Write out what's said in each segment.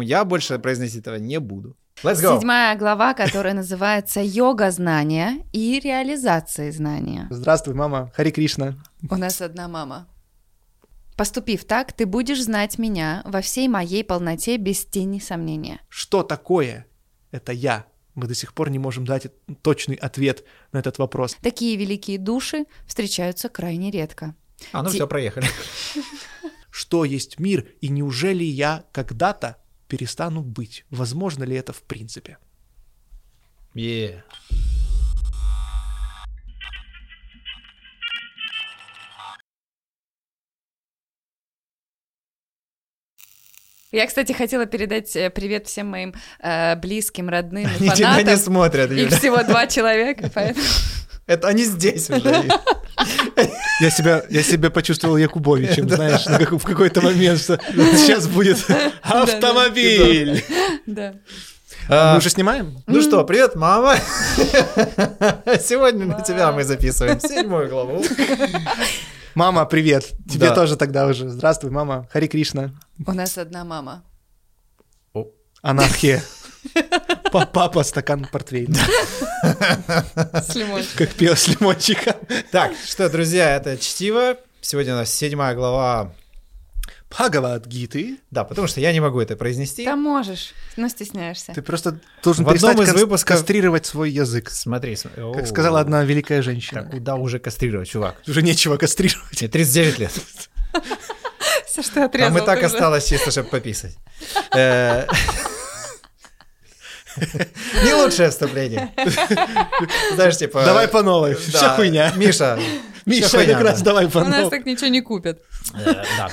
Я больше произносить этого не буду. Let's go. Седьмая глава, которая называется «Йога знания и реализации знания». Здравствуй, мама. Хари Кришна. У нас одна мама. Поступив так, ты будешь знать меня во всей моей полноте без тени сомнения. Что такое это я? Мы до сих пор не можем дать точный ответ на этот вопрос. Такие великие души встречаются крайне редко. А, ну Ти- все, проехали. Что есть мир, и неужели я когда-то перестану быть? Возможно ли это в принципе? Yeah. Я, кстати, хотела передать э, привет всем моим э, близким, родным и Они тебя не фанатам. смотрят, Их Юля. всего два человека, поэтому... Это они здесь уже. Я себя, я себя почувствовал Якубовичем, знаешь, в какой-то момент, что сейчас будет автомобиль. Да. А, Мы уже снимаем? Ну что, привет, мама. Сегодня на тебя мы записываем седьмую главу. Мама, привет. Тебе Да. тоже тогда уже. Здравствуй, мама. Хари Кришна. У нас одна мама. Анархия. Па- Папа, стакан портвейна. С лимончиком. Как пел с лимончиком. Так, что, друзья, это чтиво. Сегодня у нас седьмая глава. Бхагавад-гиты. Да, потому что я не могу это произнести. Да можешь, но стесняешься. Ты просто должен В одном из выпусков- кастрировать свой язык. Смотри, смотри. Как сказала одна великая женщина. Так, куда уже кастрировать, чувак? Уже нечего кастрировать. Мне 39 лет. Все, что отрезал. Там и так осталось чисто, чтобы пописать. Не лучшее вступление. Знаешь, типа... Давай по новой. да, Вся хуйня. Миша, Миша, как раз да. давай по У нас новой. так ничего не купят. Э, Да.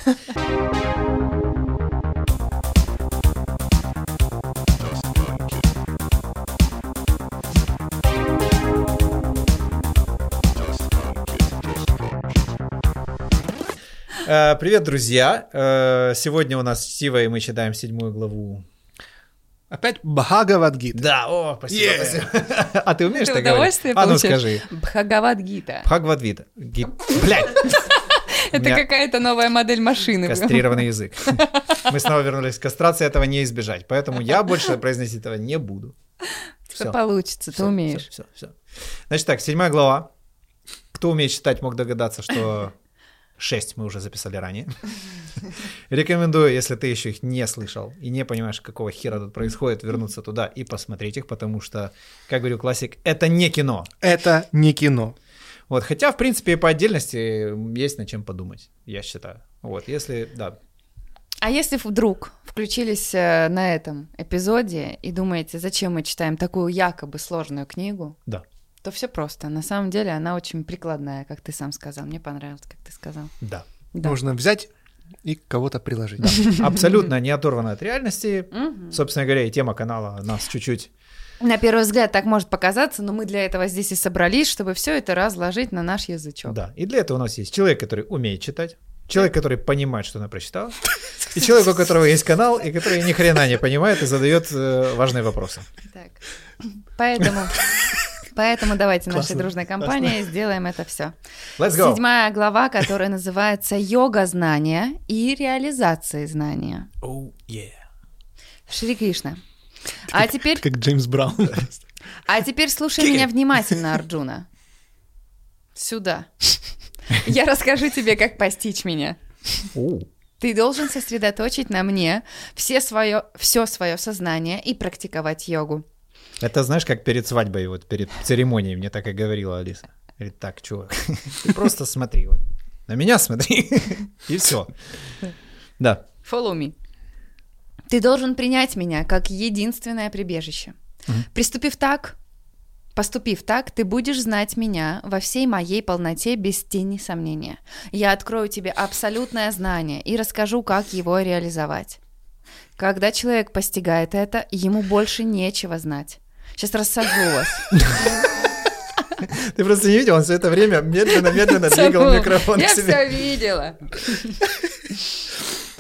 Э, Привет, друзья! Э, Сегодня у нас чтиво, и мы читаем седьмую главу. Опять Бхагавад-гита. Да, о, спасибо, Yeah. спасибо. А ты умеешь Ты так говорить? удовольствие А ну скажи. Бхагавад-гита. Бхагавадвита. Ги- Блядь! Это какая-то новая модель машины. Кастрированный язык. Мы снова вернулись к кастрации, этого не избежать. Поэтому я больше произносить этого не буду. Что получится, ты умеешь. Все, все, Значит так, седьмая глава. Кто умеет читать, мог догадаться, что 6 мы уже записали ранее. Рекомендую, если ты еще их не слышал и не понимаешь, какого хера тут происходит, вернуться туда и посмотреть их, потому что, как говорю классик, это не кино. Это не кино. Вот, хотя, в принципе, и по отдельности есть над чем подумать, я считаю. Вот, если, да, А если вдруг включились э, на этом эпизоде и думаете, зачем мы читаем такую якобы сложную книгу, да, то все просто. На самом деле она очень прикладная, как ты сам сказал. Мне понравилось, как ты сказал. да. Да. Можно взять и кого-то приложить. Абсолютно не оторвано от реальности. Собственно говоря, и тема канала нас чуть-чуть... На первый взгляд так может показаться, но мы для этого здесь и собрались, чтобы все это разложить на наш язычок. Да, и для этого у нас есть человек, который умеет читать, человек, который понимает, что она прочитала, и человек, у которого есть канал, и который ни хрена не понимает и задает э, важные вопросы. Так. Поэтому, поэтому давайте нашей Классно, дружной компанией сделаем это все. Let's go! Седьмая глава, которая называется «Йога знания и реализации знания». Oh, yeah. Шри Кришна. А теперь, Как Джеймс Браун. а теперь слушай меня внимательно, Арджуна. Сюда. Я расскажу тебе, как постичь меня. Оу. Ты должен сосредоточить на мне все свое, все свое сознание и практиковать йогу. Это знаешь, как перед свадьбой, вот перед церемонией мне так и говорила Алиса. Говорит, так, чувак, ты просто смотри, вот, на меня смотри, и все. Да. Follow me. Ты должен принять меня как единственное прибежище. Приступив так, поступив так, ты будешь знать меня во всей моей полноте без тени сомнения. Я открою тебе абсолютное знание и расскажу, как его реализовать. Когда человек постигает это, ему больше нечего знать. Сейчас рассажу вас. Ты просто не видел, он все это время медленно-медленно двигал микрофон Я к себе. все видела.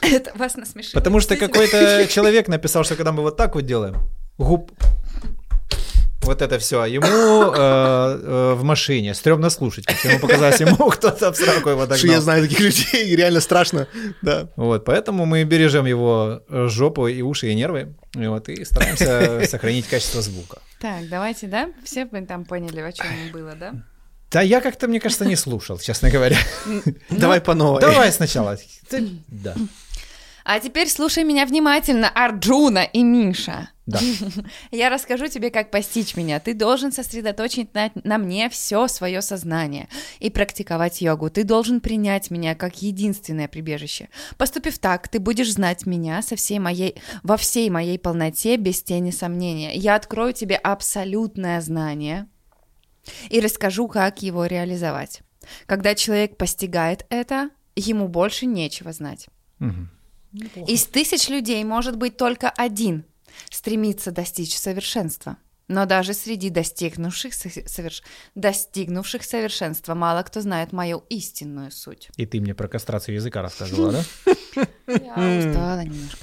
Это вас насмешило. Потому что какой-то человек написал, что когда мы вот так вот делаем, губ... вот это все. Ему э, э, в машине стрёмно слушать, как ему показалось, ему кто-то в сраку его Что я догнал. знаю таких людей, и реально страшно. Да. Вот, поэтому мы бережем его э, жопу и уши, и нервы, и, вот, и стараемся сохранить качество звука. Так, давайте, да? Все мы там поняли, о чем было, да? Да я как-то, мне кажется, не слушал, честно говоря. Давай по новой. Давай сначала. Да, А теперь слушай меня внимательно, Арджуна и Миша. да. Я расскажу тебе, как постичь меня. Ты должен сосредоточить на, на мне все свое сознание и практиковать йогу. Ты должен принять меня как единственное прибежище. Поступив так, ты будешь знать меня со всей моей, во всей моей полноте, без тени сомнения. Я открою тебе абсолютное знание и расскажу, как его реализовать. Когда человек постигает это, ему больше нечего знать. Мгм. Из тысяч людей может быть только один стремится достичь совершенства. Но даже среди достигнувших, со- соверш- достигнувших совершенства мало кто знает мою истинную суть. И ты мне про кастрацию языка рассказывала, да? Я устала немножко.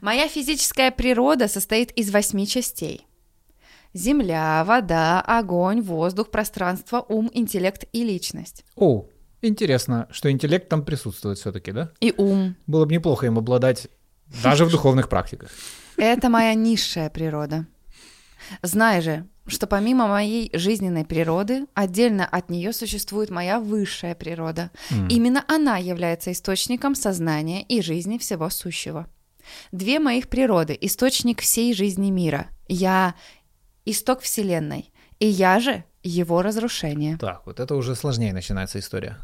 Моя физическая природа состоит из восьми частей. Земля, вода, огонь, воздух, пространство, ум, интеллект и личность. О, интересно, что интеллект там присутствует все-таки, да? И ум. Было бы неплохо им обладать даже в духовных практиках. Это моя низшая природа. Знай же, что помимо моей жизненной природы, отдельно от нее существует моя высшая природа. М. Именно она является источником сознания и жизни всего сущего. Две моих природы – источник всей жизни мира. Я – исток Вселенной, и я же – его разрушение. Так, вот это уже сложнее начинается история.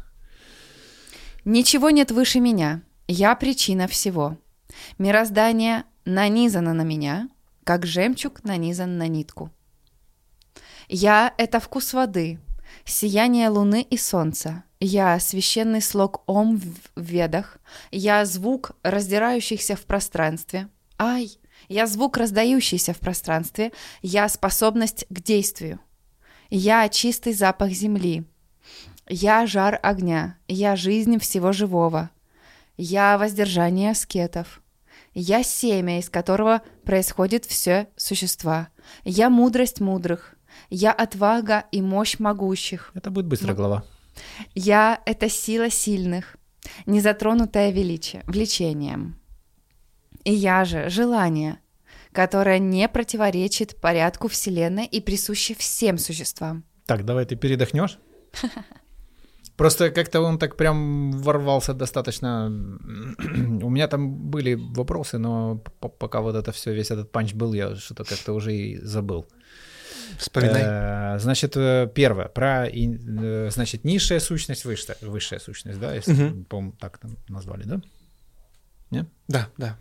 Ничего нет выше меня. Я причина всего. Мироздание нанизано на меня, как жемчуг нанизан на нитку. Я — это вкус воды, сияние луны и солнца. Я — священный слог Ом в ведах. Я — звук раздирающихся в пространстве. Ай! Я — звук раздающийся в пространстве. Я — способность к действию. Я — чистый запах земли. Я жар огня, я жизнь всего живого. Я воздержание аскетов. Я семя, из которого происходит все существа. Я мудрость мудрых. Я отвага и мощь могущих. Это будет быстро глава. Я — это сила сильных, незатронутая величие, влечением. И я же — желание, которое не противоречит порядку Вселенной и присуще всем существам. Так, давай ты передохнешь. Просто как-то он так прям ворвался достаточно. У меня там были вопросы, но пока вот это все, весь этот панч был, я что-то как-то уже и забыл. Вспоминай. Э, Значит, э, первое, про, э, значит, низшая сущность, высшая, высшая сущность, да, если, Мгм. по-моему, так там назвали, да? Да, да.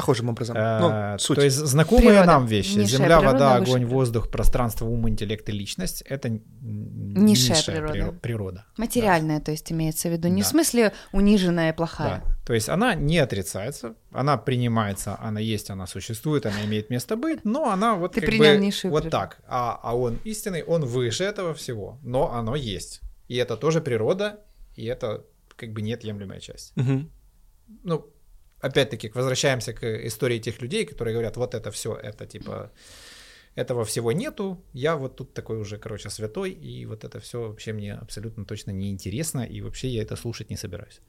Похожим образом. Э, Ну, суть. То есть знакомые Природа. нам вещи. Низшая Земля, природа, вода, огонь, природа. воздух, пространство, ум, интеллект и личность — это Низшая низшая природа. приро- природа. Материальная, то есть имеется в виду. Не в Да. смысле униженная, плохая. Да. То есть она не отрицается, она принимается, она есть, она существует, она имеет место быть, но она вот Ты как принял бы низшую вот так. А, а он истинный, он выше этого всего, но оно есть. И это тоже природа, и это как бы неотъемлемая часть. Мгм. Ну, опять-таки, возвращаемся к истории тех людей, которые говорят, вот это все, это типа этого всего нету, я вот тут такой уже, короче, святой, и вот это все вообще мне абсолютно точно не интересно, и вообще я это слушать не собираюсь.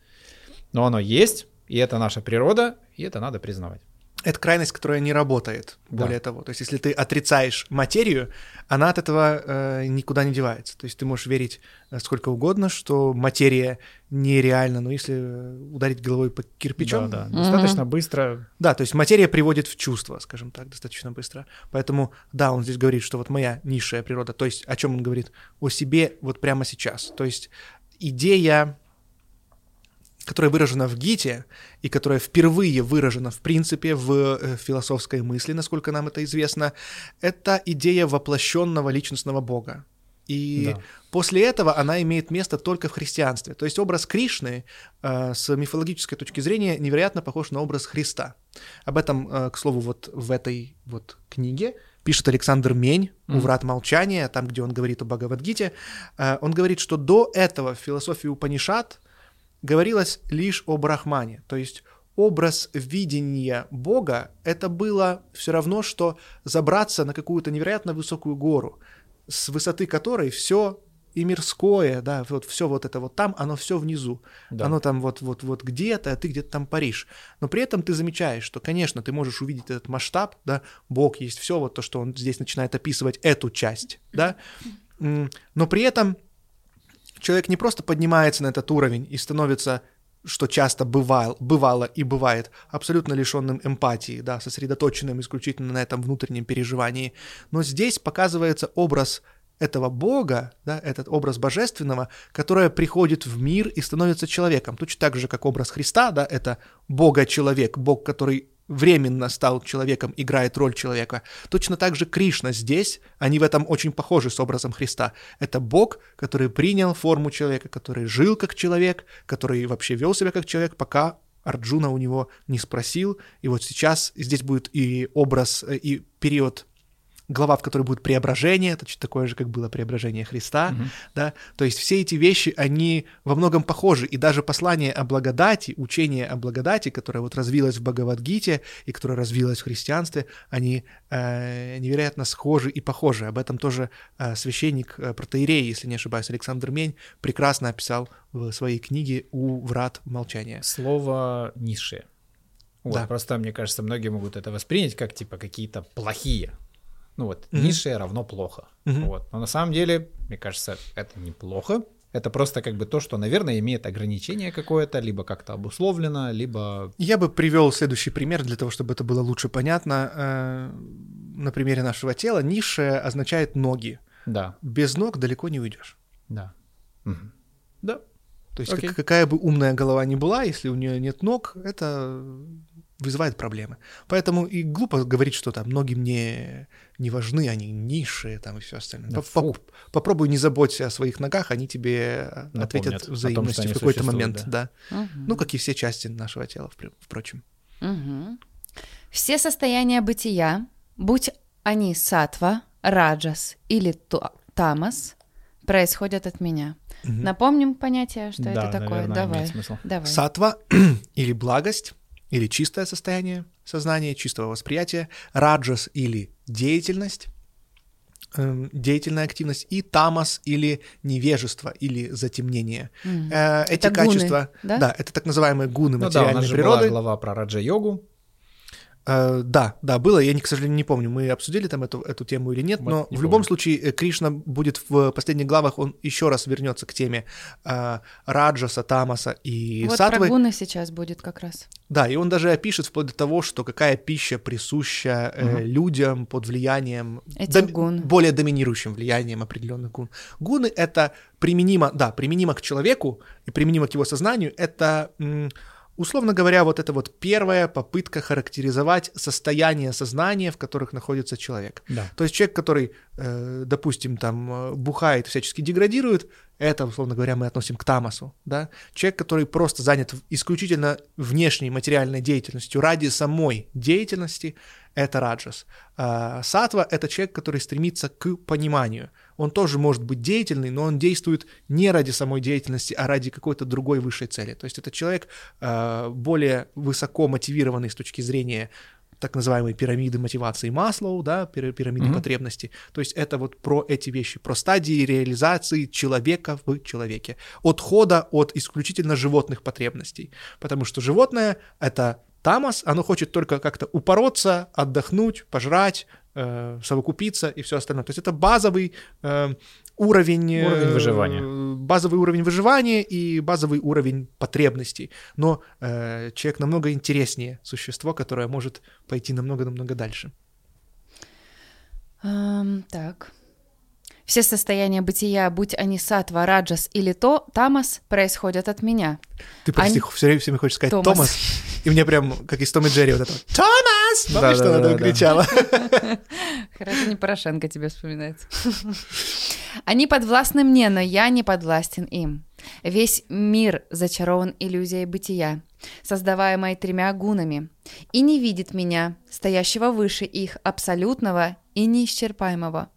Но оно есть, и это наша природа, и это надо признавать. Это крайность, которая не работает, Да. более того. То есть, если ты отрицаешь материю, она от этого э, никуда не девается. То есть, ты можешь верить э, сколько угодно, что материя нереальна, но если э, ударить головой по кирпичу, Да, да. Достаточно быстро. Да, то есть материя приводит в чувство, скажем так, достаточно быстро. Поэтому, да, он здесь говорит, что вот моя низшая природа, то есть о чем он говорит? О себе вот прямо сейчас. То есть идея, которая выражена в Гите и которая впервые выражена, в принципе, в э, философской мысли, насколько нам это известно, это идея воплощенного личностного Бога. И Да. после этого она имеет место только в христианстве. То есть образ Кришны э, с мифологической точки зрения невероятно похож на образ Христа. Об этом, э, к слову, вот в этой вот книге пишет Александр Мень у Мгм. «Врат молчания», там, где он говорит о Бхагавадгите. Э, он говорит, что до этого в философии Упанишат говорилось лишь о Брахмане, то есть образ видения Бога, это было все равно, что забраться на какую-то невероятно высокую гору, с высоты которой все и мирское, да, вот все вот это вот там, оно все внизу. Да. Оно там вот, вот, вот где-то, а ты где-то там паришь. Но при этом ты замечаешь, что, конечно, ты можешь увидеть этот масштаб, да, Бог есть все, вот то, что он здесь начинает описывать эту часть, да, но при этом человек не просто поднимается на этот уровень и становится что часто бывал, бывало и бывает, абсолютно лишенным эмпатии, да, сосредоточенным исключительно на этом внутреннем переживании. Но здесь показывается образ этого Бога, да, этот образ божественного, которое приходит в мир и становится человеком. Точно так же, как образ Христа, да, это Бога-человек, Бог, который временно стал человеком, играет роль человека. Точно так же Кришна здесь, они в этом очень похожи с образом Христа. Это Бог, который принял форму человека, который жил как человек, который вообще вел себя как человек, пока Арджуна у него не спросил. И вот сейчас здесь будет и образ, э, и период глава, в которой будет преображение, это такое же, как было преображение Христа, mm-hmm. да, то есть все эти вещи, они во многом похожи, и даже послание о благодати, учение о благодати, которое вот развилось в Бхагавадгите и которое развилось в христианстве, они э, невероятно схожи и похожи. Об этом тоже э, священник э, протеерей, если не ошибаюсь, Александр Мень прекрасно описал в своей книге «У врат молчания». Слово низшее. Вот, Да. Просто, мне кажется, многие могут это воспринять как, типа, какие-то плохие. Ну вот, Мгм. низшее равно плохо. Мгм. Вот. Но на самом деле, мне кажется, это неплохо. Это просто как бы то, что, наверное, имеет ограничение какое-то, либо как-то обусловлено, либо... Я бы привел следующий пример для того, чтобы это было лучше понятно. Э, На примере нашего тела низшее означает ноги. Да, Без ног далеко не уйдешь. да. Мгм. Да, То есть как- какая бы умная голова ни была, если у нее нет ног, это вызывает проблемы. Поэтому и глупо говорить, что там ноги мне не важны, они низшие там и все остальное. Да Поп- фу. поп- попробуй не заботься о своих ногах, они тебе Напомнят ответят том, взаимностью они в какой-то момент, да. Мгм. Ну, как и все части нашего тела, впр- впрочем. Мгм. Все состояния бытия, будь они сатва, раджас или тамас, происходят от меня. Мгм. Напомним понятие, что да, это такое. наверное, Давай. имеет смысл. Давай. Сатва или благость, или чистое состояние сознания, чистого восприятия, раджас или деятельность, эм, деятельная активность, и тамас или невежество, или затемнение. Э, Эти Это гуны, качества, да? это так называемые гуны Ну да, у нас материальной же природы. была глава про раджа-йогу. Э, да, да, было. Я, к сожалению, не помню, мы обсудили там эту, эту тему или нет, Вот но не в любом помню. случае э, Кришна будет в последних главах, он еще раз вернется к теме э, Раджаса, Тамаса и вот Сатвы. про гуны сейчас будет как раз. Да, и он даже опишет вплоть до того, что какая пища присуща э, людям под влиянием, Этих гун. более доминирующим влиянием определенных гун. Гуны это применимо, да, применимо к человеку и применимо к его сознанию. Это, м, условно говоря, вот это вот первая попытка характеризовать состояние сознания, в которых находится человек. Да. То есть человек, который, э, допустим, там э, бухает, всячески деградирует, это, условно говоря, мы относим к тамасу, да. Человек, который просто занят исключительно внешней материальной деятельностью ради самой деятельности, это раджас. А сатва — это человек, который стремится к пониманию. Он тоже может быть деятельный, но он действует не ради самой деятельности, а ради какой-то другой высшей цели. То есть это человек э, более высоко мотивированный с точки зрения так называемой пирамиды мотивации Маслоу, да, пира- пирамиды Мгм. потребностей. То есть это вот про эти вещи, про стадии реализации человека в человеке. Отхода от исключительно животных потребностей. Потому что животное — это тамас, оно хочет только как-то упороться, отдохнуть, пожрать, э, совокупиться и все остальное. То есть это базовый э, уровень, э, Уровень выживания. базовый уровень выживания и базовый уровень потребностей. Но э, человек намного интереснее существо, которое может пойти намного-намного дальше. Ам, так. Все состояния бытия, будь они сатва, раджас или то, тамас, происходят от меня. Ты прости, Ань- все время, все время хочешь сказать Томас. Томас. и мне прям, как из Том и Джерри, вот это Томас! Помнишь, что она там кричала? Хорошо, не Порошенко тебе вспоминается. Они подвластны мне, но я не подвластен им. Весь мир зачарован иллюзией бытия, создаваемой тремя гунами, и не видит меня, стоящего выше их, абсолютного и неисчерпаемого.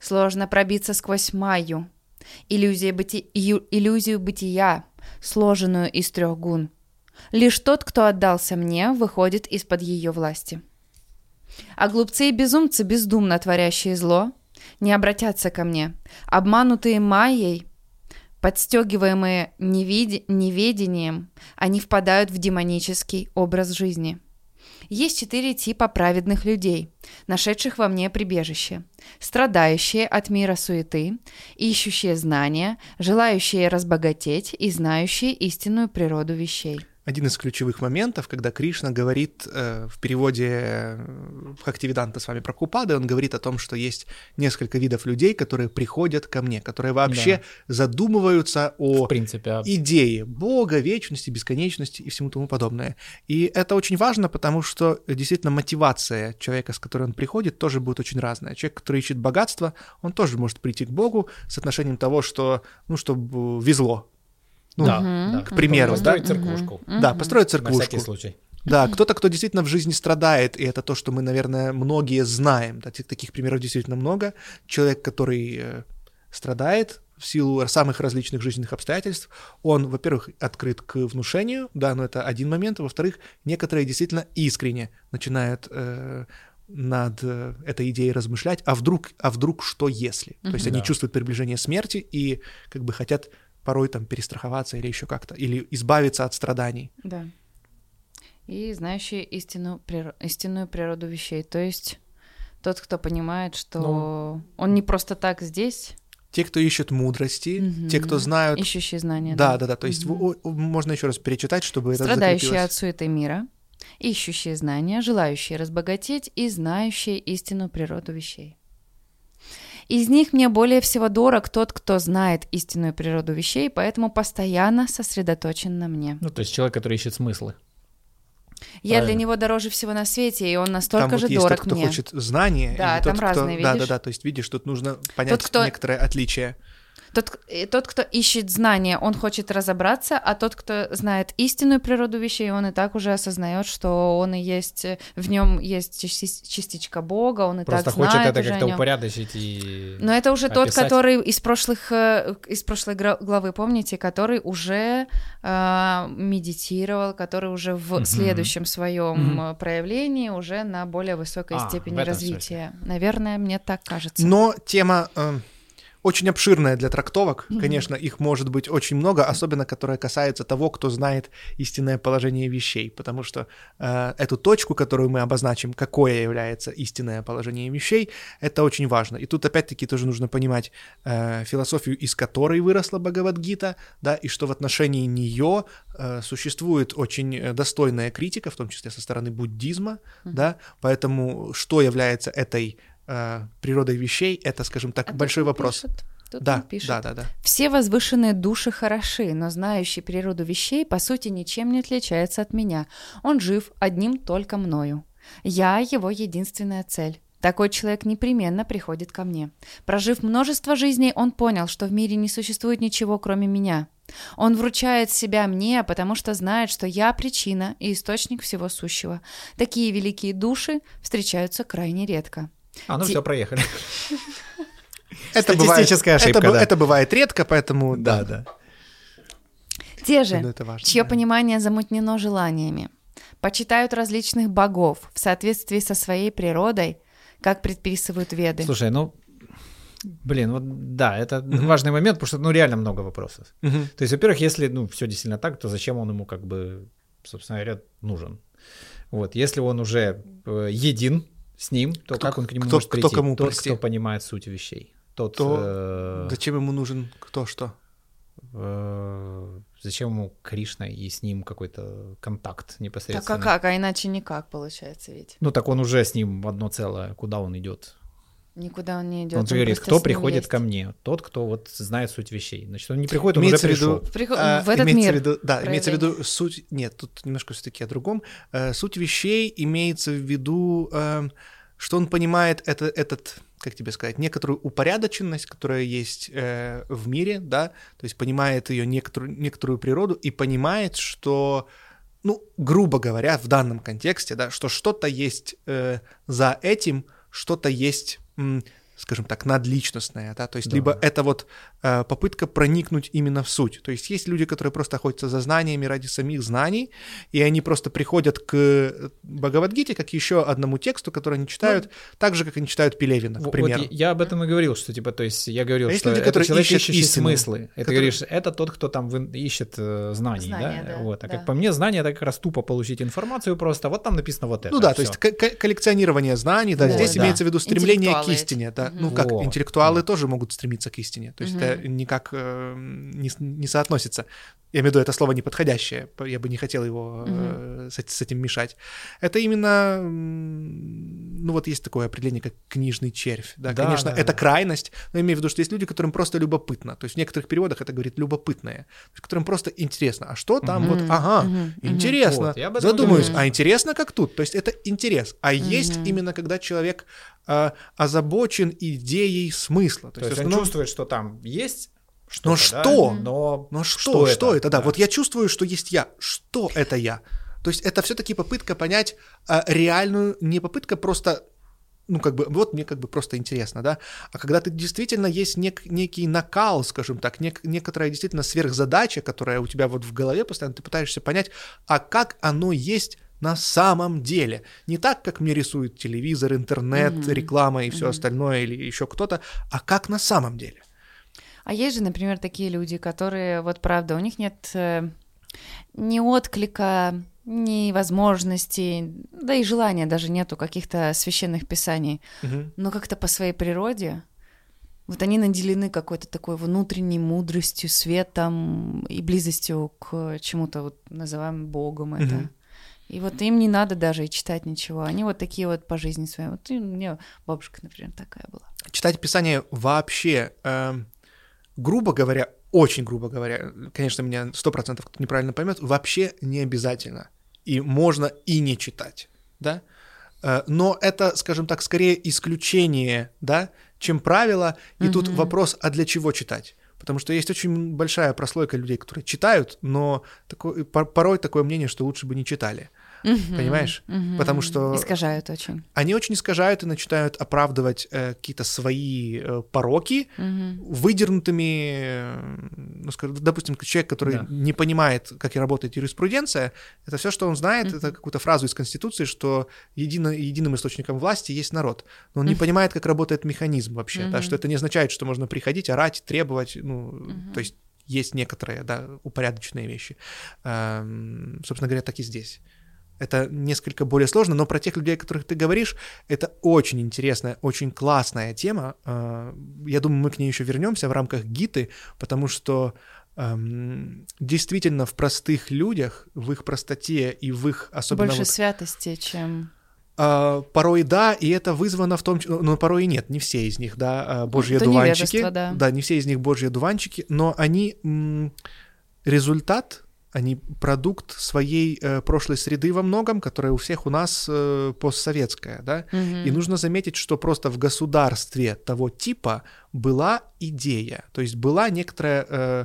Сложно пробиться сквозь майю, иллюзия быти- иллюзию бытия, сложенную из трех гун. Лишь тот, кто отдался мне, выходит из-под ее власти. А глупцы и безумцы, бездумно творящие зло, не обратятся ко мне. Обманутые Майей, подстегиваемые невид... неведением, они впадают в демонический образ жизни. Есть четыре типа праведных людей, нашедших во мне прибежище. Страдающие от мира суеты, ищущие знания, желающие разбогатеть и знающие истинную природу вещей один из ключевых моментов, когда Кришна говорит э, в переводе э, Хактивиданта с вами про Купады, он говорит о том, что есть несколько видов людей, которые приходят ко мне, которые вообще да. задумываются о в принципе, а... идее Бога, вечности, бесконечности и всему тому подобное. И это очень важно, потому что действительно мотивация человека, с которой он приходит, тоже будет очень разная. Человек, который ищет богатство, он тоже может прийти к Богу с отношением того, что, ну, чтобы везло, ну, да, да. к примеру. Построить церквушку. Да, построить церквушку. На всякий случай. Да, кто-то, кто действительно в жизни страдает, и это то, что мы, наверное, многие знаем. Да, таких примеров действительно много. Человек, который э, страдает в силу самых различных жизненных обстоятельств, он, во-первых, открыт к внушению, да, но это один момент, а во-вторых, некоторые действительно искренне начинают э, над э, этой идеей размышлять, а вдруг, а вдруг что если? Mm-hmm. То есть они да. чувствуют приближение смерти и как бы хотят порой там перестраховаться или еще как-то, или избавиться от страданий. Да. И знающие истину, истинную природу вещей. То есть тот, кто понимает, что ну, он не просто так здесь. Те, кто ищет мудрости, угу. те, кто знают... Ищущие знания. Да, да, да. да. То есть угу. можно еще раз перечитать, чтобы это Страдающие от суеты мира, ищущие знания, желающие разбогатеть и знающие истину природу вещей. Из них мне более всего дорог тот, кто знает истинную природу вещей, поэтому постоянно сосредоточен на мне. Ну, то есть человек, который ищет смыслы. Я Правильно. для него дороже всего на свете, и он настолько там же вот дорог есть тот, кто мне. хочет знания, да, там тот, разные, кто... видишь? Да, да, да, то есть видишь, тут нужно понять тот, кто... некоторое отличие. Тот, тот, кто ищет знания, он хочет разобраться, а тот, кто знает истинную природу вещей, он и так уже осознает, что он и есть, в нем есть частичка Бога, он и Просто так хочет знает это как-то упорядочить и Но это уже описать. тот, который из прошлых, э, из прошлой главы, помните, который уже э, медитировал, который уже в угу. следующем своем угу. проявлении уже на более высокой а, степени развития. Смысле. Наверное, мне так кажется. Но тема... Э очень обширная для трактовок. Mm-hmm. Конечно, их может быть очень много, особенно которая касается того, кто знает истинное положение вещей, потому что э, эту точку, которую мы обозначим, какое является истинное положение вещей, это очень важно. И тут опять-таки тоже нужно понимать э, философию, из которой выросла Бхагавадгита, да, и что в отношении нее э, существует очень достойная критика, в том числе со стороны буддизма, mm-hmm. да, поэтому что является этой э, природой вещей, это, скажем так, а большой вопрос. Пишет. Тут да, пишет. да, да, да. Все возвышенные души хороши, но знающий природу вещей, по сути, ничем не отличается от меня. Он жив одним только мною. Я его единственная цель. Такой человек непременно приходит ко мне. Прожив множество жизней, он понял, что в мире не существует ничего, кроме меня. Он вручает себя мне, потому что знает, что я причина и источник всего сущего. Такие великие души встречаются крайне редко. А, ну Те... все, проехали. Это Статистическая бывает, ошибка, это, да. это бывает редко, поэтому... Да, да. Те же, важно, чье да. понимание замутнено желаниями, почитают различных богов в соответствии со своей природой, как предписывают веды. Слушай, ну, блин, вот да, это uh-huh. важный момент, потому что, ну, реально много вопросов. Uh-huh. То есть, во-первых, если, ну, все действительно так, то зачем он ему, как бы, собственно говоря, нужен? Вот, если он уже э, един с ним, то кто, как он к нему кто, может прийти? Кто кому Тот, прости? кто понимает суть вещей. Тот, то э, зачем ему нужен кто что? Э, зачем ему Кришна и с ним какой-то контакт непосредственно? Так а как? А иначе никак получается ведь. Ну так он уже с ним одно целое. Куда он идет? Никуда он не идет. Он же говорит, кто приходит есть. ко мне? Тот, кто вот знает суть вещей. Значит, он не приходит, он имеется уже пришел. В, виду, а, в этот имеется мир. В виду, да, проявление. имеется в виду суть... Нет, тут немножко все-таки о другом. Э, суть вещей имеется в виду, э, что он понимает это, этот как тебе сказать, некоторую упорядоченность, которая есть э, в мире, да, то есть понимает ее некоторую, некоторую природу и понимает, что, ну, грубо говоря, в данном контексте, да, что что-то есть э, за этим, что-то есть м, скажем так, надличностное, да, то есть Да. либо это вот э, попытка проникнуть именно в суть. То есть есть люди, которые просто охотятся за знаниями ради самих знаний, и они просто приходят к э, Бхагавадгите как еще одному тексту, который они читают, так же, как они читают Пелевина, к Вот примеру. я- я об этом и говорил, что типа, то есть я говорил, А есть что люди, это которые человек, ищут ищущий истину, смыслы. Это которые- говоришь, это тот, кто там вы- ищет э, знаний, Знания, да? да, вот. А да. как по мне, знания это как раз тупо получить информацию просто. Вот там написано вот это. Ну да, всё. то есть к- к- коллекционирование знаний, да, Вот, здесь да. имеется в виду стремление к истине, да. Ну как, Вот, интеллектуалы да. тоже могут стремиться к истине, то есть Мгм. это никак э, не, не соотносится. Я имею в виду, это слово неподходящее, я бы не хотел его э, с, с этим мешать. Это именно, ну вот есть такое определение, как книжный червь, да, Да, конечно, да, это да. крайность, но имею в виду, что есть люди, которым просто любопытно, то есть в некоторых переводах это говорит любопытное, то есть которым просто интересно, а что там, вот, Мгм, ага, мгм. интересно, Вот, задумаюсь, говорю. а интересно как тут, то есть это интерес, а есть Мгм. именно когда человек э, озабочен идеей смысла, То есть в он чувствует, что там есть что-то, Но да, что? Но Ну что, что, это? Да, вот я чувствую, что есть я. Что это я? То есть это все-таки попытка понять а, реальную, не попытка просто, ну как бы, вот мне как бы просто интересно, да, а когда ты действительно есть нек- некий накал, скажем так, нек- некоторая действительно сверхзадача, которая у тебя вот в голове постоянно, ты пытаешься понять, а как оно есть на самом деле. Не так, как мне рисует телевизор, интернет, Мгм. реклама и все Мгм. остальное, или еще кто-то, а как на самом деле. А есть же, например, такие люди, которые, вот правда, у них нет э, ни отклика, ни возможностей, да и желания даже нету каких-то священных писаний, Мгм. но как-то по своей природе вот они наделены какой-то такой внутренней мудростью, светом и близостью к чему-то, вот называем Богом это. Мгм. И вот им не надо даже и читать ничего. Они вот такие вот по жизни своей. Вот и у меня бабушка, например, такая была. читать Писание вообще, эм, грубо говоря, очень грубо говоря, конечно, меня сто процентов кто-то неправильно поймет, вообще не обязательно. И можно и не читать, да? Э, Но это, скажем так, скорее исключение, да, чем правило. И тут Мгм. вопрос, а для чего читать? Потому что есть очень большая прослойка людей, которые читают, но такой, пор- порой такое мнение, что лучше бы не читали. Мгм. Понимаешь? Мгм. Потому что- Искажают очень. Они очень искажают и начинают оправдывать э, какие-то свои э, пороки, Мгм. выдернутыми, э, ну, скажем, допустим, человек, который Да. не понимает, как и работает юриспруденция, это все, что он знает, Мгм. это какую-то фразу из Конституции, что едино, единым источником власти есть народ. Но он не понимает, как работает механизм вообще, да, Мгм. что это не означает, что можно приходить, орать, требовать, ну, Мгм. то есть есть некоторые, да, упорядоченные вещи. Эм, собственно говоря, так и здесь. Это несколько более сложно, но про тех людей, о которых ты говоришь, это очень интересная, очень классная тема. Э, Я думаю, мы к ней еще вернемся в рамках гиты, потому что эм, действительно в простых людях, в их простоте и в их особенно Больше вот, святости, чем... а, порой да, и это вызвано в том, но порой и нет, не все из них, да, а, божьи это дуванчики, невежество, да. не все из них божьи дуванчики, но они результат, они продукт своей э, прошлой среды во многом, которая у всех у нас э, постсоветская, да, и нужно заметить, что просто в государстве того типа была идея, то есть была некоторая э,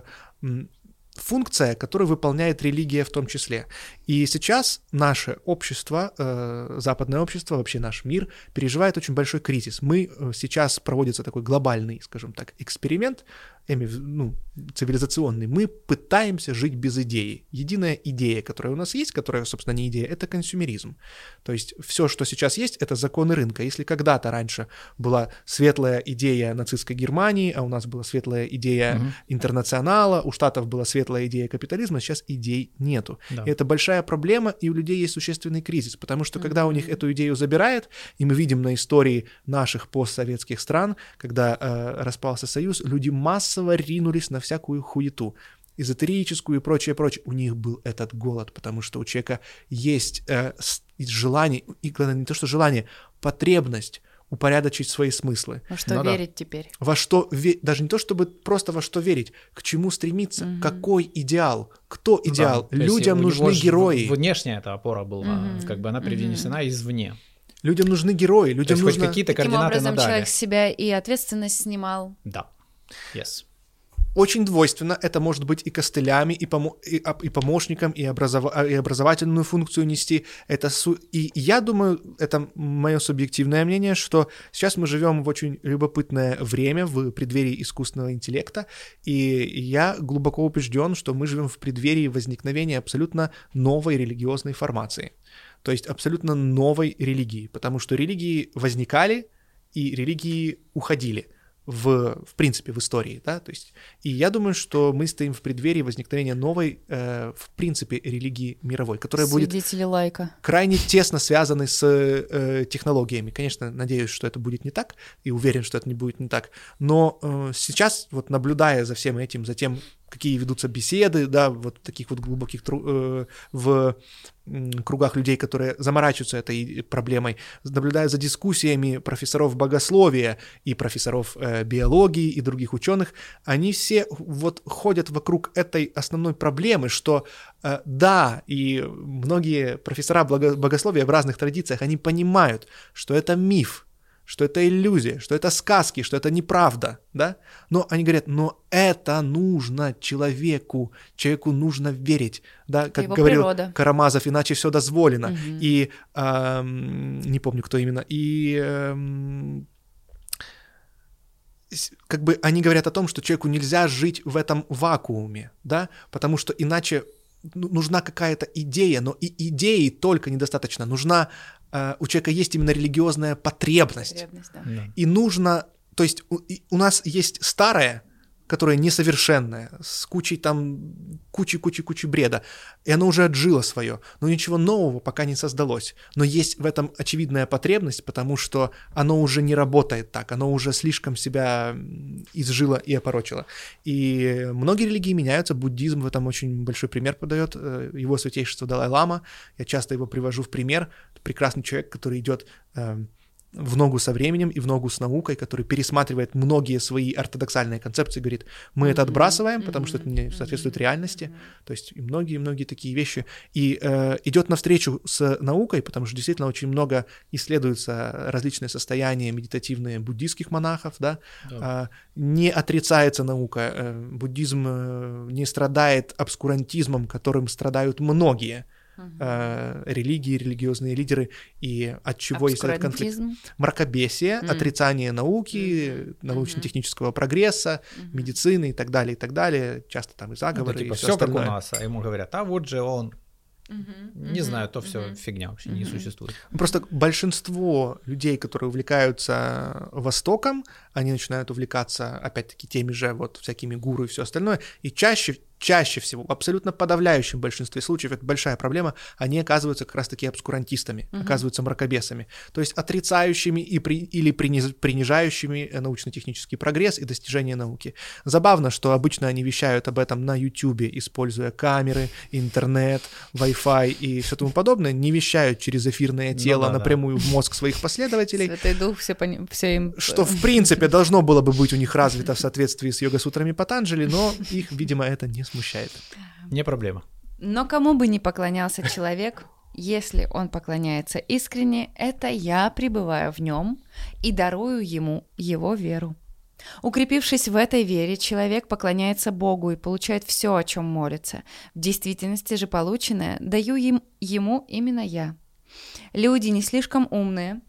функция, которую выполняет религия в том числе. И сейчас наше общество, э, западное общество, вообще наш мир переживает очень большой кризис. Мы э, сейчас проводится такой глобальный, скажем так, эксперимент, я имею в виду, ну, цивилизационный. Мы пытаемся жить без идеи. Единая идея, которая у нас есть, которая, собственно, не идея, это консюмеризм. То есть все, что сейчас есть, это законы рынка. Если когда-то раньше была светлая идея нацистской Германии, а у нас была светлая идея Мгм. интернационала, у Штатов была светлая идея капитализма, сейчас идей нету. Да. И это большая проблема, и у людей есть существенный кризис, потому что когда у них эту идею забирает, и мы видим на истории наших постсоветских стран, когда э, распался Союз, люди массово ринулись на всякую хуету эзотерическую и прочее, прочее. У них был этот голод, потому что у человека есть э, желание, и главное не то, что желание, потребность упорядочить свои смыслы. Во что Ну да. верить теперь? Во что ве- даже не то, чтобы просто во что верить, к чему стремиться, Мгм. какой идеал, кто Ну идеал. да, Людям нужны герои. Внешняя эта опора была, Мгм. как бы она привнесена извне. Людям нужны герои, То людям есть хоть нужно... какие-то Таким координаты образом надали. человек с себя и ответственность снимал. Да. Yes. Очень двойственно. Это может быть и костылями, и, помо- и, а, и помощником, и, образова- и образовательную функцию нести. Это су- и я думаю, это мое субъективное мнение, что сейчас мы живем в очень любопытное время, в преддверии искусственного интеллекта, и я глубоко убежден, что мы живем в преддверии возникновения абсолютно новой религиозной формации. То есть абсолютно новой религии, потому что религии возникали, и религии уходили в, в принципе в истории, да, то есть и я думаю, что мы стоим в преддверии возникновения новой, э, в принципе, религии мировой, которая будет Свидетели лайка. крайне тесно связаны с э, технологиями. Конечно, надеюсь, что это будет не так, и уверен, что это не будет не так. Но э, сейчас, вот наблюдая за всем этим, за тем, какие ведутся беседы, да, вот таких вот глубоких э, в кругах людей, которые заморачиваются этой проблемой, наблюдая за дискуссиями профессоров богословия и профессоров э, биологии и других ученых, они все вот ходят вокруг этой основной проблемы, что э, да, и многие профессора благо- богословия в разных традициях, они понимают, что это миф, что это иллюзия, что это сказки, что это неправда, да? Но они говорят, но это нужно человеку, человеку нужно верить, да, как его говорил природа. Карамазов, иначе все дозволено. Мгм. И ам, не помню, кто именно. И с- как бы они говорят о том, что человеку нельзя жить в этом вакууме, да, потому что иначе ну, нужна какая-то идея, но и идеи только недостаточно. Нужна э, у человека есть именно религиозная потребность. Потребность, да. Да. И нужно, то есть у, у нас есть старое, которое несовершенное, с кучей там, кучей-кучей-кучей бреда, и оно уже отжило свое, но ничего нового пока не создалось. Но есть в этом очевидная потребность, потому что оно уже не работает так, оно уже слишком себя изжило и опорочило. И многие религии меняются, буддизм в этом очень большой пример подает, э, его святейшество Далай-Лама, я часто его привожу в пример, прекрасный человек, который идет эм, в ногу со временем и в ногу с наукой, который пересматривает многие свои ортодоксальные концепции, говорит, мы это отбрасываем, потому что это не соответствует реальности, то есть и многие-многие такие вещи, и э, идет навстречу с наукой, потому что действительно очень много исследуются различные состояния медитативные буддийских монахов, да, Да. а, не отрицается наука, э, буддизм э, не страдает обскурантизмом, которым страдают многие Э, религии, религиозные лидеры, и от чего есть этот конфликт? Мракобесие, Мгм. отрицание науки, Мгм. научно-технического прогресса, Мгм. медицины и так далее, и так далее. Часто там и Ну, заговоры, типа, и все все как у нас, а ему говорят, а вот же он, Мгм. не знаю, то все Мгм. фигня вообще не Мгм. существует. Просто большинство людей, которые увлекаются Востоком, они начинают увлекаться, опять-таки, теми же вот всякими гуру и все остальное, и чаще чаще всего, в абсолютно подавляющем большинстве случаев, это большая проблема, они оказываются как раз-таки обскурантистами, Мгм. оказываются мракобесами, то есть отрицающими и при, или приниз- принижающими э, научно-технический прогресс и достижения науки. Забавно, что обычно они вещают об этом на YouTube, используя камеры, интернет, Wi-Fi и все тому подобное, не вещают через эфирное Ну тело да, да. напрямую в мозг своих последователей, Святой Дух все, все им... что в принципе должно было бы быть у них развито в соответствии с йога-сутрами Патанджали, но их, видимо, это не смущает. Не проблема. Но кому бы ни поклонялся человек, если он поклоняется искренне, это я пребываю в нем и дарую ему его веру. Укрепившись в этой вере, человек поклоняется Богу и получает все, о чем молится. В действительности же полученное даю им, ему именно я. Люди не слишком умные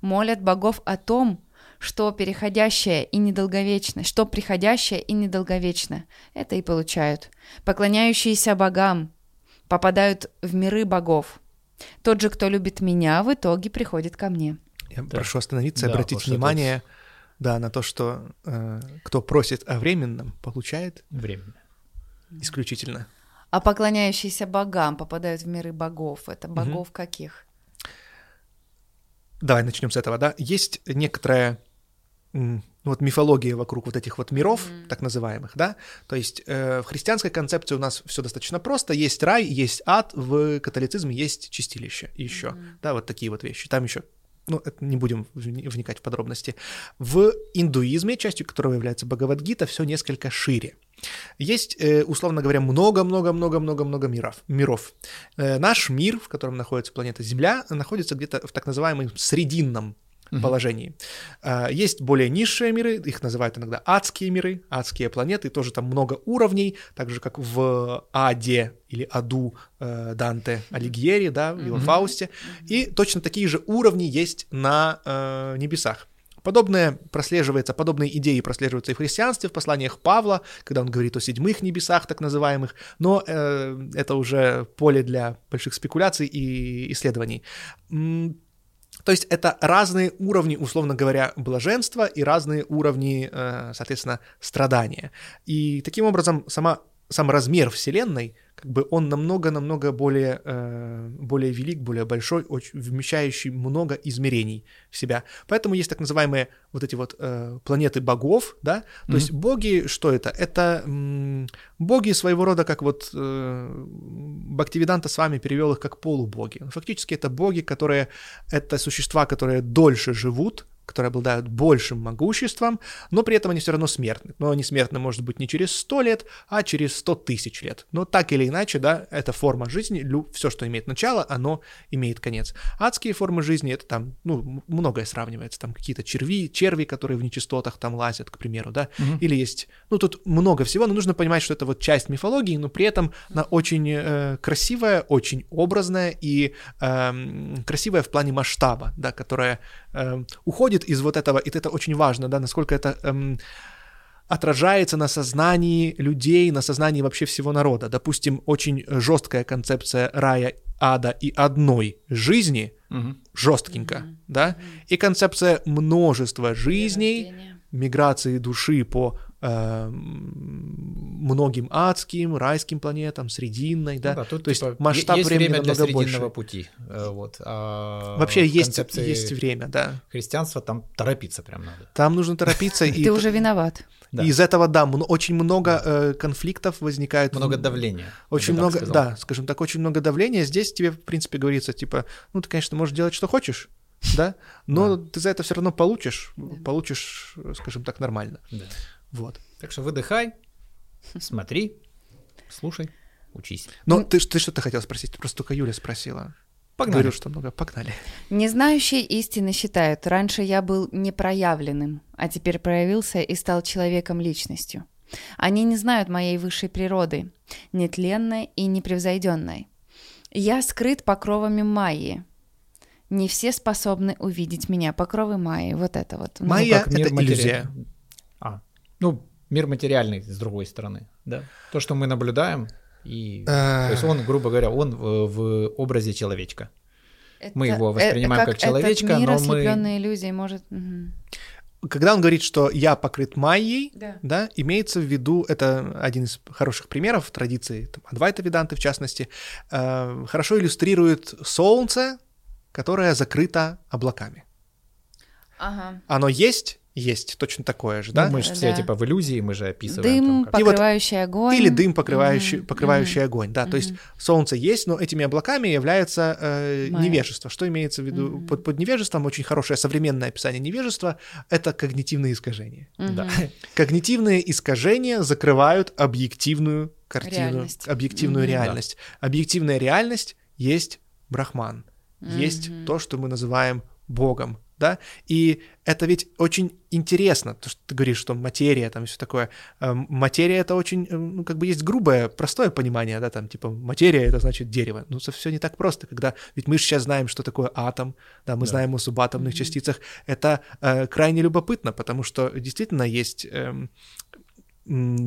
молят богов о том, что переходящее и недолговечно, что приходящее и недолговечно. Это и получают. Поклоняющиеся богам попадают в миры богов. Тот же, кто любит меня, в итоге приходит ко мне. Я Да. прошу остановиться и Да, обратить внимание да, на то, что э, кто просит о временном, получает Временно. исключительно. А поклоняющиеся богам попадают в миры богов. Это богов каких? Давай начнем с этого, да. Есть некоторая вот мифология вокруг вот этих вот миров, Мгм. так называемых, да. То есть э, в христианской концепции у нас все достаточно просто. Есть рай, есть ад, в католицизме есть чистилище еще, Мгм. да, вот такие вот вещи. Там еще ну, это не будем вни- вникать в подробности. В индуизме, частью которого является Бхагавадгита, все несколько шире. Есть, э, условно говоря, много-много-много-много-много миров. миров. Э, Наш мир, в котором находится планета Земля, находится где-то в так называемом срединном положении. А, Есть более низшие миры, их называют иногда адские миры, адские планеты, тоже там много уровней, так же как в Аде или Аду э, Данте Алигьери, да, в его Фаусте. И точно такие же уровни есть на э, небесах. Подобное прослеживается, подобные идеи прослеживаются и в христианстве, в посланиях Павла, когда он говорит о седьмых небесах, так называемых, но э, это уже поле для больших спекуляций и исследований. То есть это разные уровни, условно говоря, блаженства и разные уровни, э, соответственно, страдания. И таким образом сама, сам размер Вселенной, как бы он намного-намного более, э, более велик, более большой, очень, вмещающий много измерений в себя. Поэтому есть так называемые вот эти вот э, планеты богов, да, то есть боги, что это? Это м, боги своего рода, как вот э, Бхактивиданта с вами перевел их как полубоги. Фактически это боги, которые, это существа, которые дольше живут, которые обладают большим могуществом, но при этом они все равно смертны. Но они смертны, может быть, не через 100 лет, а через 100 тысяч лет. Но так или иначе, да, это форма жизни, все, что имеет начало, оно имеет конец. Адские формы жизни, это там, ну, многое сравнивается, там какие-то черви, черви, которые в нечистотах там лазят, к примеру, да, или есть, ну, тут много всего, но нужно понимать, что это вот часть мифологии, но при этом она очень э, красивая, очень образная и эм, красивая в плане масштаба, да, которая эм, уходит из вот этого, и это очень важно, да, насколько это эм, отражается на сознании людей, на сознании вообще всего народа. Допустим, очень жесткая концепция рая, ада и одной жизни, Мгм. жесткенько, да, и концепция множества жизней, Рождение. Миграции души по э, многим адским, райским планетам, срединной, да, Ну да, тут то есть типа, масштаб е- есть времени время для намного срединного больше. пути. э, Вот. А Вообще есть, есть время, да. Христианства там торопиться прям надо. Там нужно торопиться, и Ты уже виноват. Да. из этого, да, очень много э, конфликтов возникает. Много давления. Очень много, да, скажем так, очень много давления. Здесь тебе, в принципе, говорится, типа, ну, ты, конечно, можешь делать, что хочешь, да, но ты за это все равно получишь, получишь, скажем так, нормально. Да. Вот. Так что выдыхай, смотри, слушай, учись. Но ты, ты что-то хотел спросить? Просто только Юля спросила. Погнали. Говорю, что много. Погнали. Незнающие истины считают, раньше я был непроявленным, а теперь проявился и стал человеком-личностью. Они не знают моей высшей природы, нетленной и непревзойденной. Я скрыт покровами Майи. Не все способны увидеть меня. Покровы Майи, вот это вот. Майя- Майя как мир это матери- иллюзия. А, ну, мир материальный, с другой стороны, да. То, что мы наблюдаем, и... Э. То есть он, грубо говоря, он в, в образе человечка. Мы Это- его э, воспринимаем как этот человечка, мир, но мы- ослеплённый иллюзией, может... Когда он говорит, что я покрыт майей, Да. да, имеется в виду, это один из хороших примеров традиции там, Адвайта Веданты, в частности, э, хорошо иллюстрирует солнце, которое закрыто облаками. Ага. Оно есть, есть, точно такое же, да? Ну, мы же все Да. типа в иллюзии, мы же описываем. Дым, там, как- И вот- покрывающий огонь. Или дым, покрывающий, Мгм, покрывающий огонь, да. То есть солнце есть, но этими облаками является э, Майя. невежество. Что имеется в виду Мгм. под, под невежеством? Очень хорошее современное описание невежества — это когнитивные искажения. Мгм. Да. Когнитивные искажения закрывают объективную картину, Реальность. объективную Мгм. реальность. Объективная реальность есть брахман, есть Мгм. то, что мы называем Богом, да, и это ведь очень интересно, то, что ты говоришь, что материя, там, и все такое. Эм, Материя — это очень, эм, ну, как бы есть грубое, простое понимание, да, там, типа, материя — это значит дерево. Ну, это все не так просто, когда, ведь мы же сейчас знаем, что такое атом, да, мы Да. знаем о субатомных частицах. Это э, крайне любопытно, потому что действительно есть м,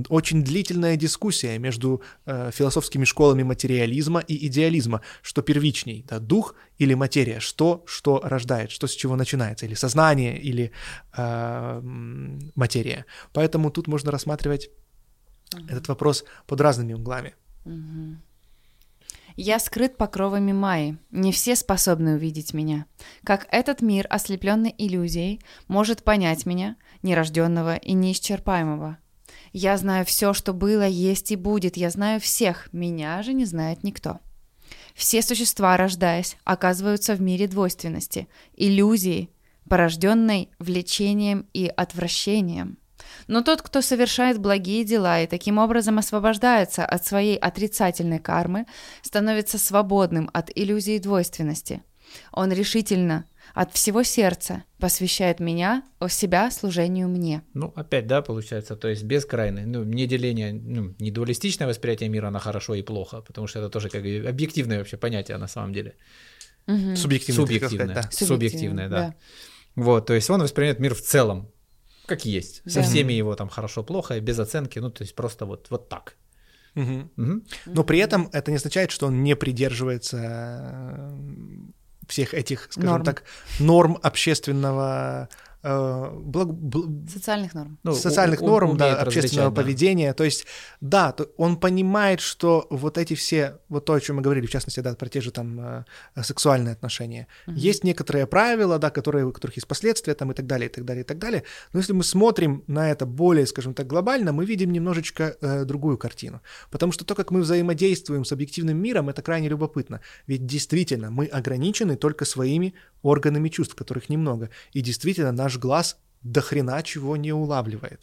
очень длительная дискуссия между э, философскими школами материализма и идеализма, что первичней, да, дух или материя, что что рождает, что с чего начинается, или сознание, или э, материя. Поэтому тут можно рассматривать этот вопрос под разными углами. Я скрыт покровами Майи. Не все способны увидеть меня. Как этот мир, ослепленный иллюзией, может понять меня, нерожденного и неисчерпаемого. Я знаю все, что было, есть и будет. Я знаю всех. Меня же не знает никто. Все существа, рождаясь, оказываются в мире двойственности, иллюзии, порожденной влечением и отвращением. Но тот, кто совершает благие дела и таким образом освобождается от своей отрицательной кармы, становится свободным от иллюзии двойственности. Он решительно от всего сердца посвящает меня, себя служению мне. Ну, опять, да, получается, то есть без крайной, ну, не деление, ну, не дуалистичное восприятие мира на хорошо и плохо, потому что это тоже как бы объективное вообще понятие на самом деле. Мгм. Субъективно, ты хотел Субъективное. сказать, да. Субъективное, да. Вот, то есть он воспринимает мир в целом, как есть, со Да. всеми его там хорошо-плохо, и без оценки, ну, то есть просто вот, вот так. Мгм. Мгм. Но при этом это не означает, что он не придерживается э, всех этих, скажем Норм. так, норм общественного благ- бл- Социальных норм. Ну, социальных у- норм, умеет да, общественного да. поведения. То есть, да, то он понимает, что вот эти все, вот то, о чем мы говорили, в частности, да, про те же там э, сексуальные отношения, есть некоторые правила, да, которые, у которых есть последствия там и так далее, и так далее, и так далее. Но если мы смотрим на это более, скажем так, глобально, мы видим немножечко э, другую картину. Потому что то, как мы взаимодействуем с объективным миром, это крайне любопытно. Ведь действительно мы ограничены только своими органами чувств, которых немного. И действительно наш глаз до хрена чего не улавливает.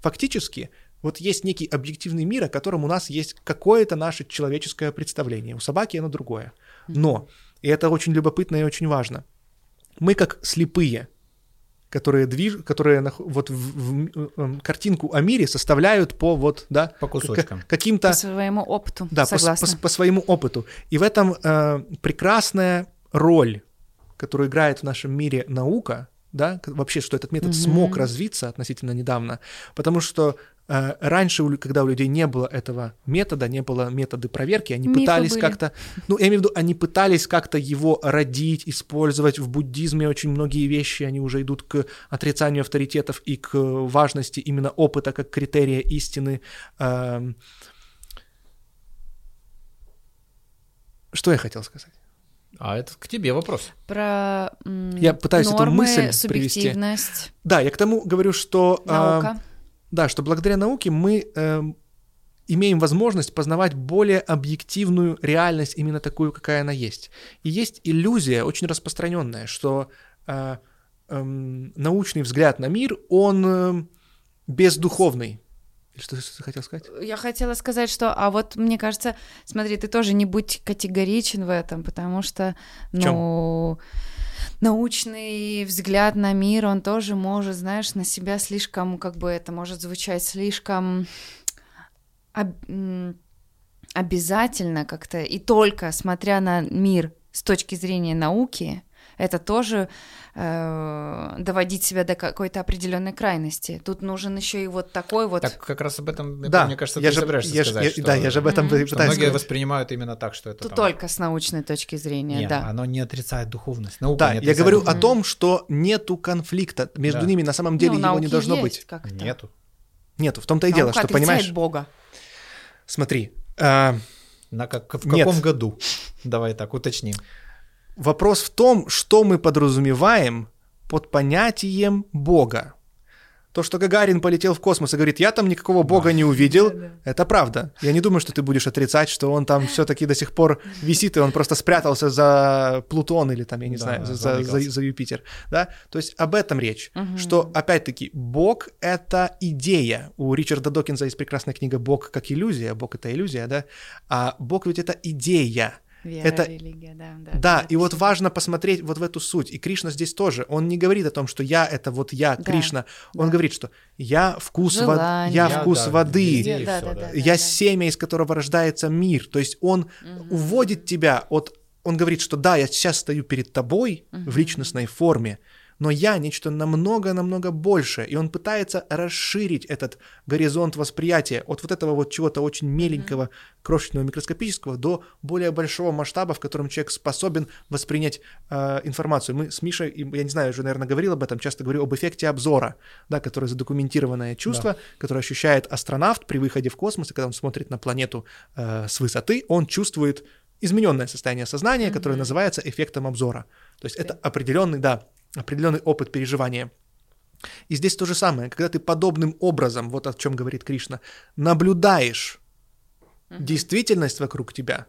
Фактически, вот есть некий объективный мир, о котором у нас есть какое-то наше человеческое представление. У собаки оно другое. Но, и это очень любопытно и очень важно, мы как слепые, которые движ... которые нах- вот в, в- э, картинку о мире составляют по вот, да, По кусочкам. к- каким-то По своему опыту. да, по, Согласна. по с- по своему опыту. И в этом э, прекрасная роль, которую играет в нашем мире наука, да, вообще, что этот метод Мгм. смог развиться относительно недавно, потому что э, раньше, когда у людей не было этого метода, не было методы проверки, они Мифы пытались как-то, ну, я имею в виду, они пытались как-то его родить, использовать. В буддизме очень многие вещи, они уже идут к отрицанию авторитетов и к важности именно опыта как критерия истины. Эм, Что я хотел сказать? А это к тебе вопрос. Про м, Я пытаюсь эту нормы, мысль привести. субъективность, Да, я к тому говорю, что... а, наука. да, что благодаря науке мы эм, имеем возможность познавать более объективную реальность, именно такую, какая она есть. И есть иллюзия, очень распространенная, что э, эм, научный взгляд на мир, он эм, бездуховный. Или Что ты хотел сказать? Я хотела сказать, что, а вот мне кажется, смотри, ты тоже не будь категоричен в этом, потому что, ну, научный взгляд на мир, он тоже может, знаешь, на себя слишком, как бы это может звучать слишком об- обязательно как-то, и только смотря на мир с точки зрения науки, это тоже э, доводить себя до какой-то определенной крайности. Тут нужен еще и вот такой вот. Так как раз об этом, это, Да, мне кажется, я ты же- собираешься я сказать, я- что, да, я же об этом что пытаюсь многие сказать. воспринимают именно так, что это Тут там- только с научной точки зрения, Не, да. оно не отрицает духовность. Наука Да, не я отрицает говорю о духовность. том, что нету конфликта между Да. ними, на самом деле Ну, его не должно есть быть. как-то. Нету. Нету, в том-то и дело, Наука что, понимаешь, Бога. смотри, а, На как, в Нет. каком году? Давай так, уточним. Вопрос в том, что мы подразумеваем под понятием Бога. То, что Гагарин полетел в космос и говорит, я там никакого Бога не увидел, это правда. Я не думаю, что ты будешь отрицать, что он там все-таки до сих пор висит, и он просто спрятался за Плутон или там, я не Да, знаю, за, замыкался. за- за Юпитер. Да? То есть об этом речь. Мгм. Что, опять-таки, Бог — это идея. У Ричарда Докинза есть прекрасная книга «Бог как иллюзия». Бог — это иллюзия, да? А Бог ведь это идея. Вера, Это- религия, да. Да, Да, это и вот важно посмотреть вот в эту суть. И Кришна здесь тоже. Он не говорит о том, что я это вот я, Да, Кришна. Он да. говорит, что я вкус, Желание. я Я, вкус да, воды, везде. да, да, да. да, я да. семя, из которого рождается мир. То есть он Мгм. уводит тебя от... Он говорит, что да, я сейчас стою перед тобой в Мгм. личностной форме, но я нечто намного-намного больше. И он пытается расширить этот горизонт восприятия от вот этого вот чего-то очень меленького, крошечного, микроскопического до более большого масштаба, в котором человек способен воспринять э, информацию. Мы с Мишей, я не знаю, уже, наверное, говорил об этом, часто говорю об эффекте обзора, да, которое задокументированное чувство, которое ощущает астронавт при выходе в космос, и когда он смотрит на планету э, с высоты, он чувствует измененное состояние сознания, которое Мгм. называется эффектом обзора. То есть это определенный, да, определенный опыт переживания. И здесь то же самое, когда ты подобным образом, вот о чем говорит Кришна, наблюдаешь Мгм. действительность вокруг тебя,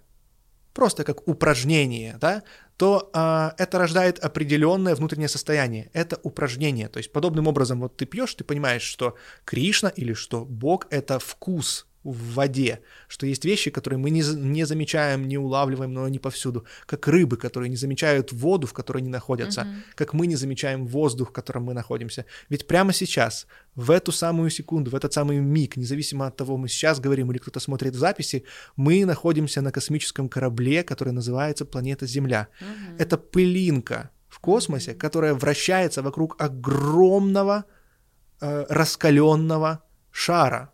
просто как упражнение, да, то а, это рождает определенное внутреннее состояние. Это упражнение. То есть подобным образом вот ты пьешь, ты понимаешь, что Кришна или что Бог — это вкус в воде, что есть вещи, которые мы не, не замечаем, не улавливаем, но они повсюду, как рыбы, которые не замечают воду, в которой они находятся, как мы не замечаем воздух, в котором мы находимся. Ведь прямо сейчас, в эту самую секунду, в этот самый миг, независимо от того, мы сейчас говорим или кто-то смотрит в записи, мы находимся на космическом корабле, который называется планета Земля. Это пылинка в космосе, которая вращается вокруг огромного э, раскаленного шара.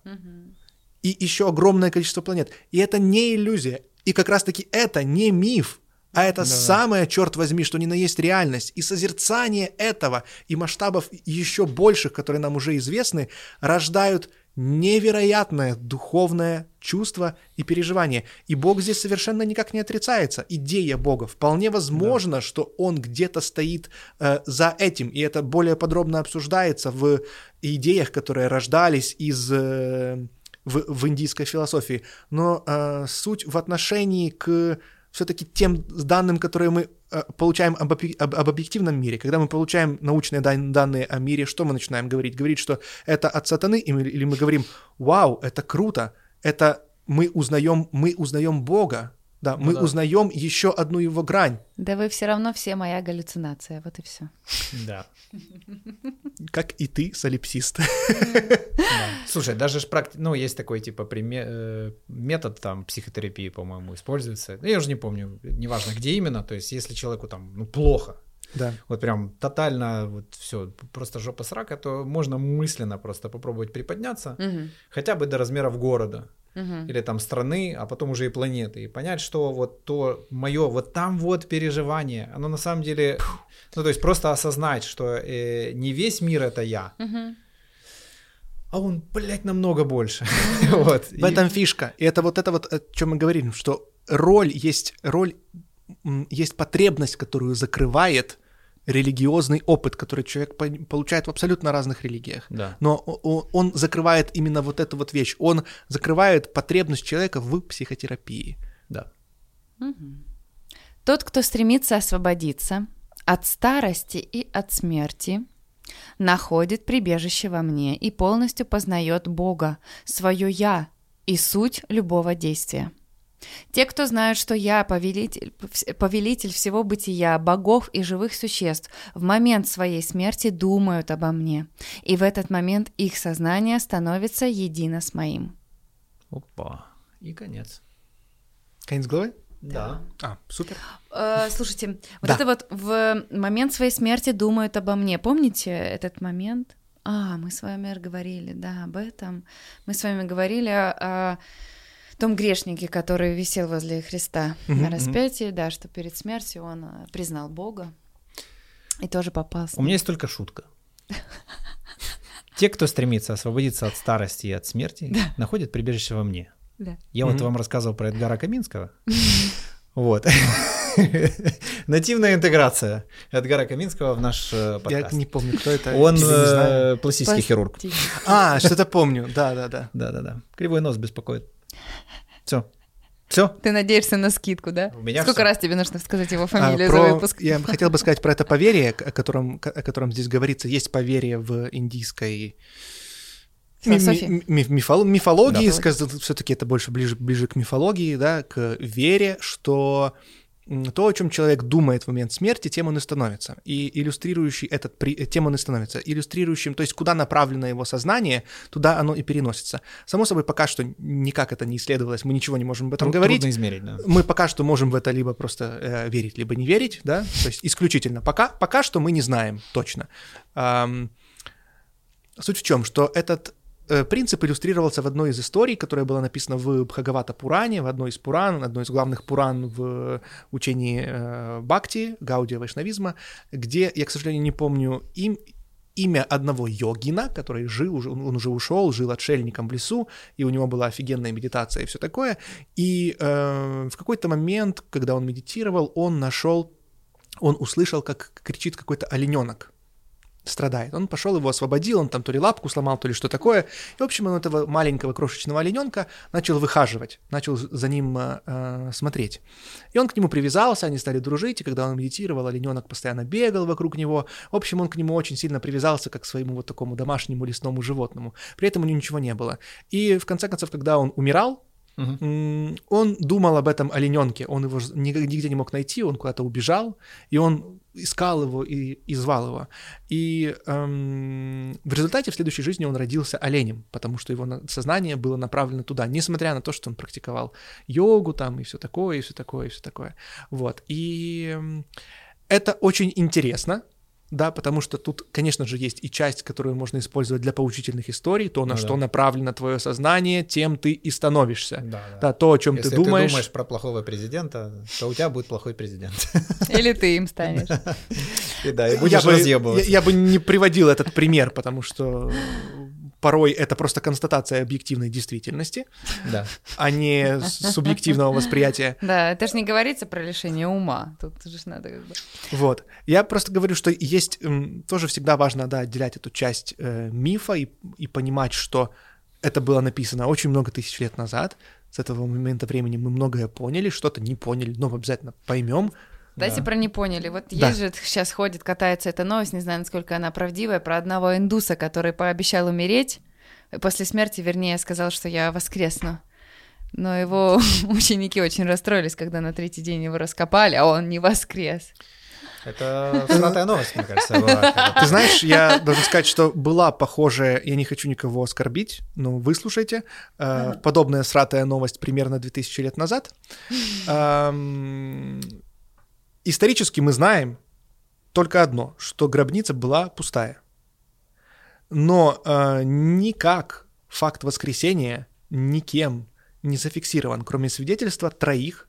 И еще огромное количество планет. И это не иллюзия. И как раз-таки это не миф, а это самое, черт возьми, что ни на есть реальность. И созерцание этого и масштабов еще больших, которые нам уже известны, рождают невероятное духовное чувство и переживание. И Бог здесь совершенно никак не отрицается. Идея Бога. Вполне возможно, что Он где-то стоит э, за этим. И это более подробно обсуждается в идеях, которые рождались из... э, в, в индийской философии. Но э, суть в отношении к все-таки тем данным, которые мы э, получаем об, об- об объективном мире. Когда мы получаем научные дан- данные о мире, что мы начинаем говорить? Говорить, что это от сатаны, или мы говорим, вау, это круто, это мы узнаем, мы узнаем Бога, да, мы да. узнаем еще одну его грань. Да вы все равно все моя галлюцинация, вот и все. Да. Как и ты, солипсист. Слушай, даже ж ну, есть такой, типа, э, метод там психотерапии, по-моему, используется. Ну, Я уже не помню, неважно, где именно. То есть, если человеку там, ну, плохо, Да. вот прям тотально вот все, просто жопа срака, то можно мысленно просто попробовать приподняться, Мгм. хотя бы до размеров города Мгм. или там страны, а потом уже и планеты, и понять, что вот то мое, вот там вот переживание, оно на самом деле, ну то есть просто осознать, что э, не весь мир это я, Мгм. а он, блядь, намного больше. Вот. В этом фишка. И это вот это вот, о чем мы говорим, что роль есть роль, есть потребность, которую закрывает религиозный опыт, который человек по- получает в абсолютно разных религиях. Да. Но он закрывает именно вот эту вот вещь. Он закрывает потребность человека в психотерапии. Да. Мгм. Тот, кто стремится освободиться от старости и от смерти, находит прибежище во мне и полностью познает Бога, свое «я» и суть любого действия. Те, кто знают, что я повелитель, повелитель всего бытия, богов и живых существ, в момент своей смерти думают обо мне, и в этот момент их сознание становится едино с моим. Опа. И конец. Конец головы? Да. А, супер. Э, слушайте, вот Да. это вот в момент своей смерти думают обо мне. Помните этот момент? А, мы с вами говорили, да, об этом. Мы с вами говорили о, о том грешнике, который висел возле Христа на распятии, да, что перед смертью он э, признал Бога и тоже попал. с У меня есть только шутка. Те, кто стремится освободиться от старости и от смерти, находят прибежище во мне. Да. Я вот вам рассказывал про Эдгара Каминского. Вот. Нативная интеграция Эдгара Каминского в наш э, Я подкаст. не помню, кто это. Он э, пластический хирург. А, что-то помню. Да, да, да. Да-да-да. Кривой нос беспокоит. Все. Все. Ты надеешься на скидку, да? У меня Сколько всё. раз тебе нужно сказать его А, фамилию про- за выпуск? Я хотел бы сказать про это поверье, к- о котором, о котором здесь говорится. Есть поверье в индийской Философии. ми- ми- мифол- мифологии, Да. все-таки это больше ближе, ближе к мифологии, да, к вере, что то, о чем человек думает в момент смерти, тем он и становится. И иллюстрирующий этот, при- тем он и становится. Иллюстрирующим, то есть куда направлено его сознание, туда оно и переносится. Само собой, пока что никак это не исследовалось, мы ничего не можем об этом Тру- говорить. Трудно измерить, да. Мы пока что можем в это либо просто э, верить, либо не верить, да, то есть исключительно. Пока, пока что мы не знаем точно. Ам, суть в чем, что этот э, принцип иллюстрировался в одной из историй, которая была написана в Бхагавата Пуране, в одной из Пуран, одной из главных Пуран в учении э, Бхакти, Гаудия Вайшнавизма, где, я, к сожалению, не помню им, имя одного йогина, который жил, он уже ушел, жил отшельником в лесу, и у него была офигенная медитация и все такое. И э, в какой-то момент, когда он медитировал, он нашел, он услышал, как кричит какой-то олененок. Страдает. Он пошел его освободил, он там то ли лапку сломал, то ли что такое. И, в общем, он этого маленького крошечного олененка начал выхаживать, начал за ним э, э, смотреть. И он к нему привязался, они стали дружить, и когда он медитировал, олененок постоянно бегал вокруг него. В общем, он к нему очень сильно привязался, как к своему вот такому домашнему лесному животному. При этом у него ничего не было. И, в конце концов, когда он умирал, М, Он думал об этом олененке, он его нигде не мог найти, он куда-то убежал, и он искал его и, и звал его. И эм, в результате в следующей жизни он родился оленем, потому что его на- сознание было направлено туда, несмотря на то, что он практиковал йогу там и все такое, и все такое, и все такое. Вот. И эм, это очень интересно, да, потому что тут, конечно же, есть и часть, которую можно использовать для поучительных историй, то, на Ну что да. направлено твое сознание, тем ты и становишься. Да, да. Да, то, о чем Если ты думаешь. ты думаешь про плохого президента, то у тебя будет плохой президент. Или ты им станешь. И да, и я будешь бы, я, разъебываться. я бы не приводил этот пример, потому что порой это просто констатация объективной действительности, Да. а не субъективного восприятия. Да, это же не говорится про лишение ума. Тут же надо как бы... Вот. Я просто говорю, что есть тоже всегда важно, да, отделять эту часть э, мифа и, и понимать, что это было написано очень много тысяч лет назад. С этого момента времени мы многое поняли, что-то не поняли, но обязательно поймем. Дайте Да. про не поняли. Вот Да. есть же сейчас ходит, катается эта новость, не знаю, насколько она правдивая, про одного индуса, который пообещал умереть. и После смерти, вернее, сказал, что я воскресну. Но его ученики очень расстроились, когда на третий день его раскопали, а он не воскрес. Это всратая новость, мне кажется, была. Ты знаешь, я должен сказать, что была похожая, я не хочу никого оскорбить, но выслушайте, э, подобная сратая новость примерно 2000 лет назад. Исторически мы знаем только одно, что гробница была пустая. Но э, никак факт воскресения никем не зафиксирован, кроме свидетельства троих,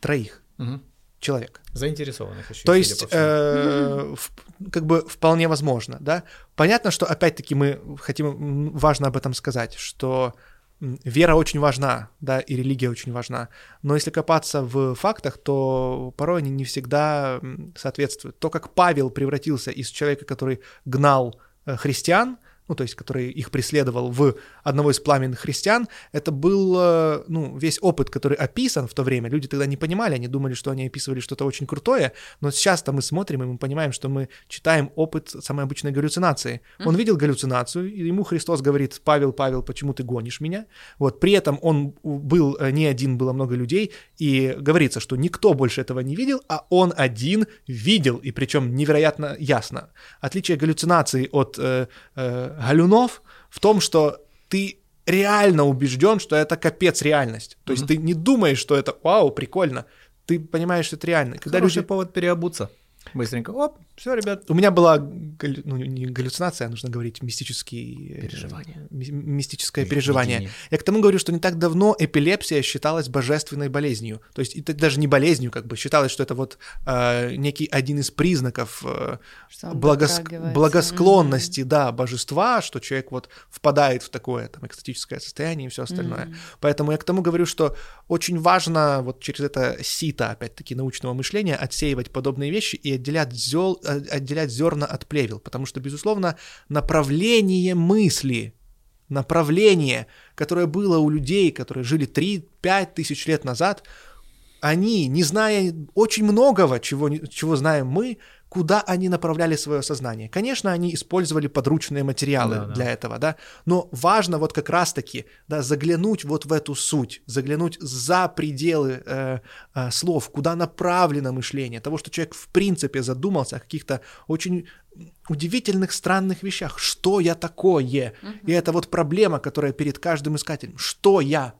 троих Мгм. человек. Заинтересованных еще. То есть, э, в- как бы вполне возможно, да. Понятно, что опять-таки мы хотим, важно об этом сказать, что вера очень важна, да, и религия очень важна. Но если копаться в фактах, то порой они не всегда соответствуют. То, как Павел превратился из человека, который гнал э, христиан, ну, то есть, который их преследовал в одного из пламенных христиан, это был, э, ну, весь опыт, который описан в то время. Люди тогда не понимали, они думали, что они описывали что-то очень крутое, но сейчас-то мы смотрим, и мы понимаем, что мы читаем опыт самой обычной галлюцинации. Он видел галлюцинацию, и ему Христос говорит, Павел, Павел, почему ты гонишь меня? Вот, при этом он был э, не один, было много людей, и говорится, что никто больше этого не видел, а он один видел, и причем невероятно ясно. Отличие галлюцинации от э, э, галюнов в том, что ты реально убежден, что это капец реальность. То есть ты не думаешь, что это вау, прикольно. Ты понимаешь, что это реально. Когда Хороший люди... повод переобуться. Быстренько. Оп, все, ребят. У меня была галлю- ну, не галлюцинация, а нужно говорить мистический... э, Переживание. ми- Мистическое переживание. видение. Я к тому говорю, что не так давно эпилепсия считалась божественной болезнью. То есть это даже не болезнью, как бы считалось, что это вот э, некий один из признаков э, благос- благосклонности, да, божества, что человек вот впадает в такое там экстатическое состояние и все остальное. Мгм. Поэтому я к тому говорю, что очень важно вот через это сито, опять-таки, научного мышления отсеивать подобные вещи и отделять, зел, отделять зерна от плевел, потому что, безусловно, направление мысли, направление, которое было у людей, которые жили 3-5 тысяч лет назад, они, не зная очень многого, чего, чего знаем мы, куда они направляли свое сознание. Конечно, они использовали подручные материалы Да, да. для этого, да, но важно вот как раз-таки, да, заглянуть вот в эту суть, заглянуть за пределы э, э, слов, куда направлено мышление, того, что человек в принципе задумался о каких-то очень удивительных, странных вещах. Что я такое? И это вот проблема, которая перед каждым искателем. Что я?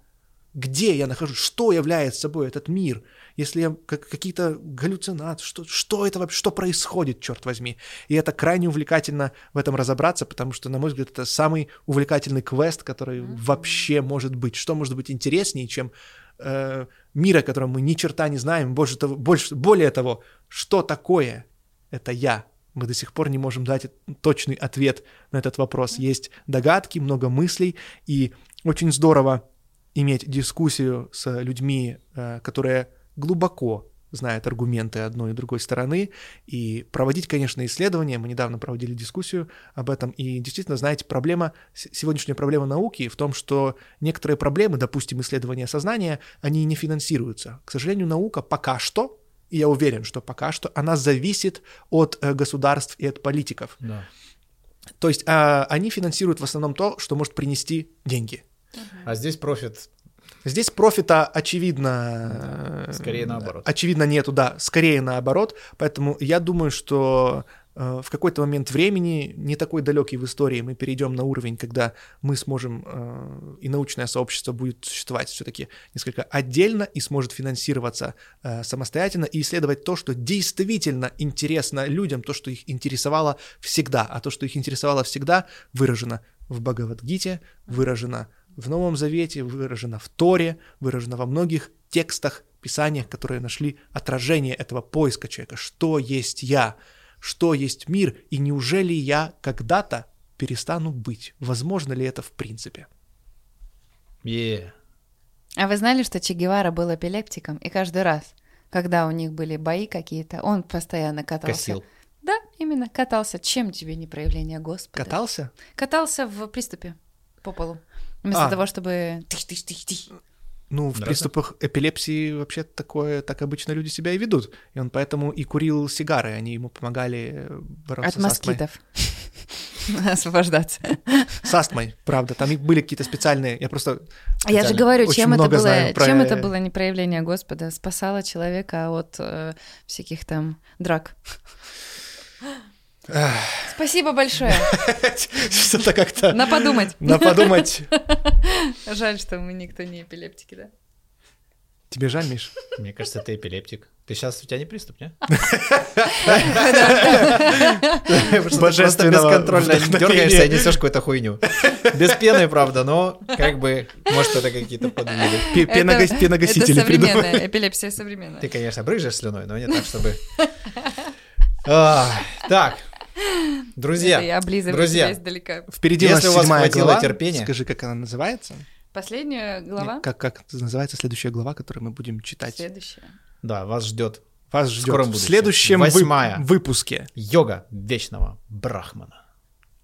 Где я нахожусь? Что является собой этот мир? Если я как, какие-то галлюцинации, что, что это вообще, что происходит, черт возьми? И это крайне увлекательно в этом разобраться, потому что, на мой взгляд, это самый увлекательный квест, который вообще может быть. Что может быть интереснее, чем э, мир, о котором мы ни черта не знаем, больше того, больше, более того, что такое это я? Мы до сих пор не можем дать точный ответ на этот вопрос. Есть догадки, много мыслей, и очень здорово иметь дискуссию с людьми, э, которые глубоко знает аргументы одной и другой стороны, и проводить, конечно, исследования. Мы недавно проводили дискуссию об этом, и действительно, знаете, проблема, сегодняшняя проблема науки в том, что некоторые проблемы, допустим, исследования сознания, они не финансируются. К сожалению, наука пока что, и я уверен, что пока что, она зависит от э, государств и от политиков. Да. То есть а, они финансируют в основном то, что может принести деньги. А здесь профит Здесь профита, очевидно... Скорее наоборот. Очевидно, нету, да, скорее наоборот. Поэтому я думаю, что э, в какой-то момент времени, не такой далекий в истории, мы перейдем на уровень, когда мы сможем, э, и научное сообщество будет существовать все-таки несколько отдельно и сможет финансироваться э, самостоятельно и исследовать то, что действительно интересно людям, то, что их интересовало всегда. А то, что их интересовало всегда, выражено в Бхагавадгите, выражено в Новом Завете, выражено в Торе, выражено во многих текстах, писаниях, которые нашли отражение этого поиска человека. Что есть я? Что есть мир? И неужели я когда-то перестану быть? Возможно ли это в принципе? Е. А вы знали, что Че Гевара был эпилептиком, и каждый раз, когда у них были бои какие-то, он постоянно катался. Косил. Да, именно, катался. Чем тебе не проявление Господа? Катался? Катался в приступе по полу. Вместо А. того, чтобы... Ну, в Нравится? приступах эпилепсии вообще такое, так обычно люди себя и ведут. И он поэтому и курил сигары, они ему помогали э, бороться От с астмой. москитов. Освобождаться. С астмой, правда. Там были какие-то специальные... Я просто... Я же говорю, чем это, было, про- чем это было не проявление Господа? Спасало человека от э, всяких там драк. Спасибо большое. Что-то как-то... На подумать. На подумать. Жаль, что мы никто не эпилептики, да? Тебе жаль, Миш? Мне кажется, ты эпилептик. Ты сейчас, у тебя не приступ, не? Просто Божественного бесконтрольно вдохновения. дергаешься и несешь какую-то хуйню. Без пены, правда, но как бы, может, это какие-то подвиды. Пеногасители Это современная, эпилепсия современная. Ты, конечно, брызжешь слюной, но не так, чтобы... Так, друзья, я друзья. издалека. Впереди Если у вас хватило глава. терпения. Скажи, как она называется? Последняя глава. Как, как называется следующая глава, которую мы будем читать? Следующая. да, вас ждет Вас В ждет скором в будущем. следующем Восьмая. выпуске. йога вечного брахмана.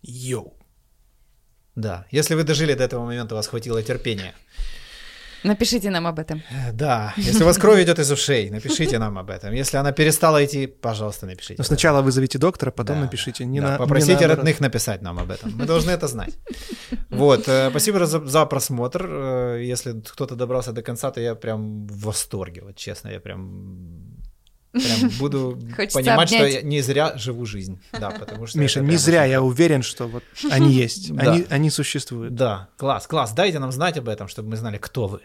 Йоу. Да, если вы дожили до этого момента, у вас хватило терпения. Напишите нам об этом. Э, Да, если у вас кровь идет из ушей, напишите нам об этом. Если она перестала идти, пожалуйста, напишите. Но сначала вызовите доктора, потом Да, напишите. Не да, на, не попросите наоборот. родных написать нам об этом. Мы должны это знать. Вот, э, спасибо за, за просмотр. Э, Если кто-то добрался до конца, то я прям в восторге, вот честно, я прям прям буду Хочется понимать, что обнять. я не зря живу жизнь. Да, потому что Миша, не зря, очень я уверен, что вот они есть, Да. они, они существуют. Да, класс, класс. Дайте нам знать об этом, чтобы мы знали, кто вы.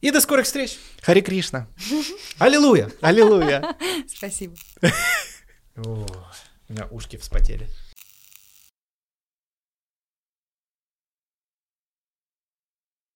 И до скорых встреч. Хари Кришна. Аллилуйя. Аллилуйя. Спасибо. О, у меня ушки вспотели.